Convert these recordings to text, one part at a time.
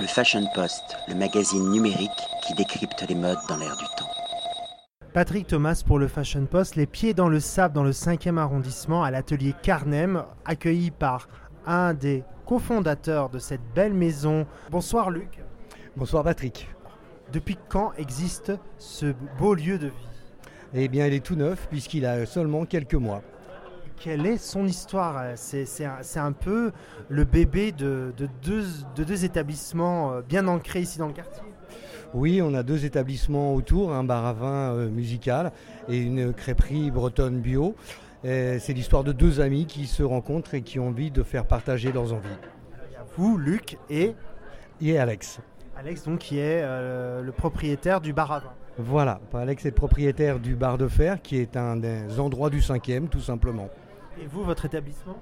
Le Fashion Post, le magazine numérique qui décrypte les modes dans l'air du temps. Patrick Thomas pour le Fashion Post, les pieds dans le sable dans le 5e arrondissement à l'atelier Carnem, accueilli par un des cofondateurs de cette belle maison. Bonsoir Luc. Bonsoir Patrick. Depuis quand existe ce beau lieu de vie? Eh bien, il est tout neuf puisqu'il a seulement quelques mois. Quelle est son histoire C'est un, peu le bébé de, deux, de deux établissements euh, bien ancrés ici dans le quartier. Oui, on a deux établissements autour, un bar à vin euh, musical et une crêperie bretonne bio. C'est l'histoire de deux amis qui se rencontrent et qui ont envie de faire partager leurs envies. Vous, Luc et Et Alex. Alex, donc, qui est euh, le propriétaire du bar à vin. Voilà, Alex est le propriétaire du bar de fer, qui est un des endroits du 5e, tout simplement. Et vous, votre établissement?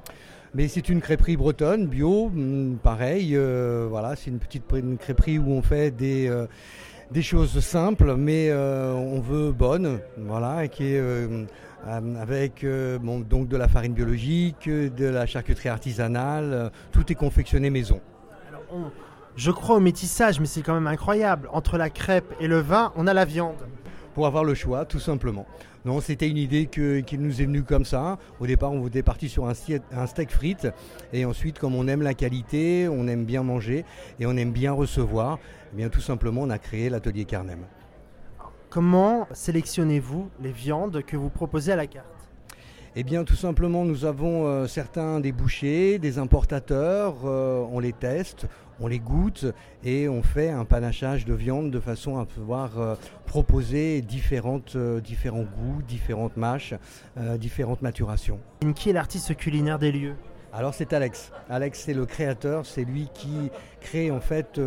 Mais c'est une crêperie bretonne, bio, mm, pareil. Euh, voilà, c'est une petite crêperie où on fait des, euh, des choses simples, mais euh, on veut bonnes, voilà, qui est avec donc de la farine biologique, de la charcuterie artisanale, tout est confectionné maison. je crois au métissage, mais c'est quand même incroyable. Entre la crêpe et le vin, on a la viande pour avoir le choix, tout simplement. Non, c'était une idée qui nous est venue comme ça. Au départ, on était parti sur un, steak frites. Et ensuite, comme on aime la qualité, on aime bien manger et on aime bien recevoir, eh bien tout simplement, on a créé l'atelier Carnem. Comment sélectionnez-vous les viandes que vous proposez à la carte? Eh bien, tout simplement, nous avons euh, certains des bouchers, des importateurs, euh, on les teste, on les goûte et on fait un panachage de viande de façon à pouvoir euh, proposer différentes, différents goûts, différentes mâches, différentes maturations. Qui est l'artiste culinaire des lieux? Alors c'est Alex. Alex c'est le créateur, c'est lui qui crée en fait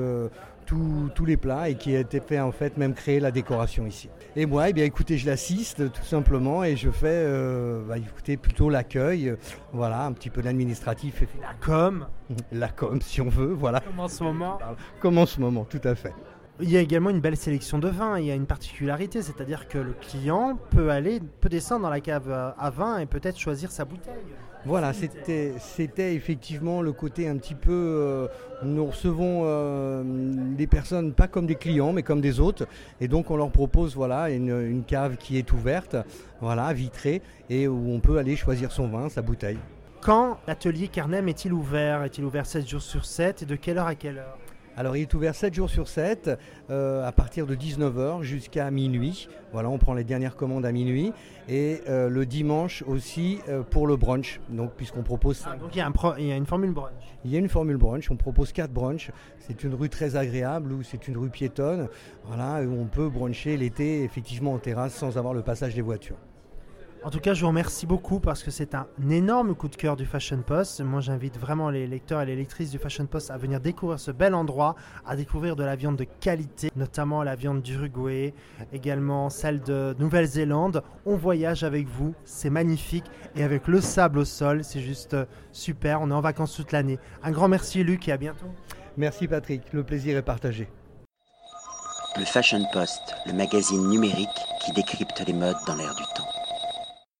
tous les plats et qui a été fait en fait même créer la décoration ici. Et moi, eh bien écoutez, je l'assiste tout simplement et je fais euh, bah, écoutez, plutôt l'accueil, voilà, un petit peu l'administratif. La com La com si on veut, voilà. Comme en ce moment Comme en ce moment, tout à fait. Il y a également une belle sélection de vins. Il y a une particularité, c'est-à-dire que le client peut aller, peut descendre dans la cave à vin et peut-être choisir sa bouteille. Voilà, c'était, c'était effectivement le côté un petit peu. Euh, nous recevons euh, des personnes pas comme des clients, mais comme des hôtes, et donc on leur propose voilà une, cave qui est ouverte, voilà vitrée, et où on peut aller choisir son vin, sa bouteille. Quand l'atelier Carnem est-il ouvert? Est-il ouvert 7 jours sur 7 et de quelle heure à quelle heure? Alors il est ouvert 7 jours sur 7, euh, à partir de 19h jusqu'à minuit. Voilà, on prend les dernières commandes à minuit. Et euh, le dimanche aussi euh, pour le brunch, donc puisqu'on propose... Ah, donc il y, a il y, a une formule brunch Il y a une formule brunch, on propose 4 brunchs. C'est une rue très agréable, où c'est une rue piétonne, voilà, où on peut bruncher l'été effectivement en terrasse sans avoir le passage des voitures. En tout cas, je vous remercie beaucoup parce que c'est un énorme coup de cœur du Fashion Post. Moi, j'invite vraiment les lecteurs et les lectrices du Fashion Post à venir découvrir ce bel endroit, à découvrir de la viande de qualité, notamment la viande d'Uruguay, également celle de Nouvelle-Zélande. On voyage avec vous, c'est magnifique. Et avec le sable au sol, c'est juste euh, super. On est en vacances toute l'année. Un grand merci, Luc, et à bientôt. Merci, Patrick. Le plaisir est partagé. Le Fashion Post, le magazine numérique qui décrypte les modes dans l'air du temps.